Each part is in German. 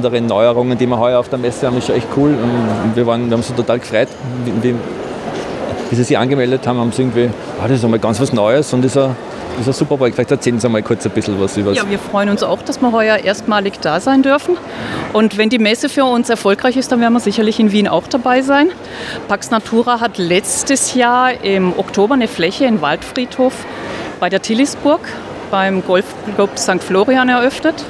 Andere Neuerungen, die wir heuer auf der Messe haben, ist echt cool. Und wir, waren, wir haben uns total gefreut, wie, wie, sie sich angemeldet haben, haben sie irgendwie, ah, das ist einmal ganz was Neues und ist ein, ist ein super Projekt. Vielleicht erzählen Sie mal kurz ein bisschen was über Ja, wir freuen uns auch, dass wir heuer erstmalig da sein dürfen. Und wenn die Messe für uns erfolgreich ist, dann werden wir sicherlich in Wien auch dabei sein. Pax Natura hat letztes Jahr im Oktober eine Fläche in Waldfriedhof bei der Tillisburg beim Golfclub St. Florian eröffnet.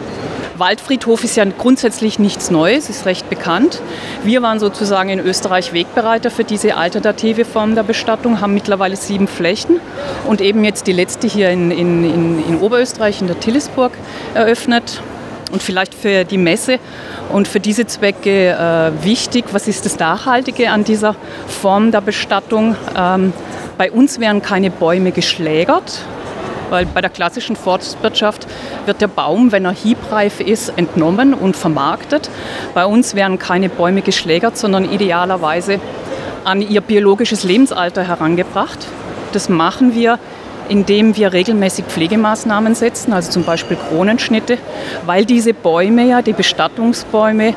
Waldfriedhof ist ja grundsätzlich nichts Neues, ist recht bekannt. Wir waren sozusagen in Österreich Wegbereiter für diese alternative Form der Bestattung, haben mittlerweile sieben Flächen und eben jetzt die letzte hier in, in, in, in Oberösterreich, in der Tillisburg, eröffnet. Und vielleicht für die Messe und für diese Zwecke äh, wichtig, was ist das Nachhaltige an dieser Form der Bestattung? Ähm, bei uns werden keine Bäume geschlägert, weil bei der klassischen Forstwirtschaft wird der Baum, wenn er hiebreif ist, entnommen und vermarktet. Bei uns werden keine Bäume geschlägert, sondern idealerweise an ihr biologisches Lebensalter herangebracht. Das machen wir, indem wir regelmäßig Pflegemaßnahmen setzen, also zum Beispiel Kronenschnitte, weil diese Bäume ja, die Bestattungsbäume,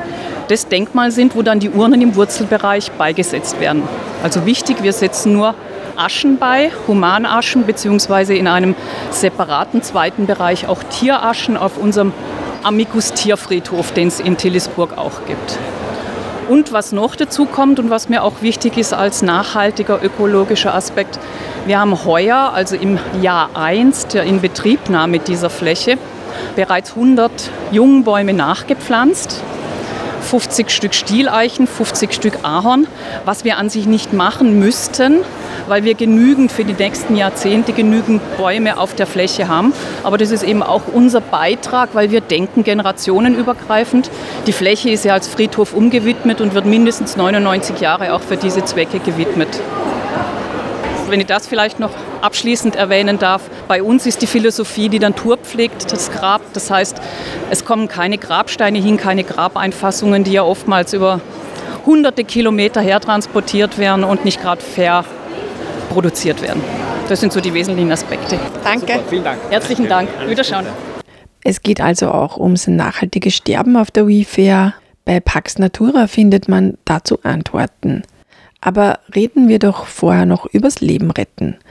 das Denkmal sind, wo dann die Urnen im Wurzelbereich beigesetzt werden. Also wichtig, wir setzen nur Aschen bei, Humanaschen, beziehungsweise in einem separaten zweiten Bereich auch Tieraschen auf unserem Amicus Tierfriedhof, den es in Tillisburg auch gibt. Und was noch dazu kommt und was mir auch wichtig ist als nachhaltiger ökologischer Aspekt, wir haben heuer, also im Jahr 1 der Inbetriebnahme dieser Fläche, bereits 100 Jungbäume nachgepflanzt. 50 Stück Stieleichen, 50 Stück Ahorn, was wir an sich nicht machen müssten, weil wir genügend für die nächsten Jahrzehnte genügend Bäume auf der Fläche haben. Aber das ist eben auch unser Beitrag, weil wir denken generationenübergreifend. Die Fläche ist ja als Friedhof umgewidmet und wird mindestens 99 Jahre auch für diese Zwecke gewidmet. Wenn ich das vielleicht noch abschließend erwähnen darf, bei uns ist die Philosophie die Natur pflegt das Grab. Das heißt, es kommen keine Grabsteine hin, keine Grabeinfassungen, die ja oftmals über hunderte Kilometer hertransportiert werden und nicht gerade fair produziert werden. Das sind so die wesentlichen Aspekte. Danke. Super, vielen Dank. Herzlichen Dank. Wiederschauen. Es geht also auch ums nachhaltige Sterben auf der WeFair. Bei Pax Natura findet man dazu Antworten. Aber reden wir doch vorher noch übers Leben retten.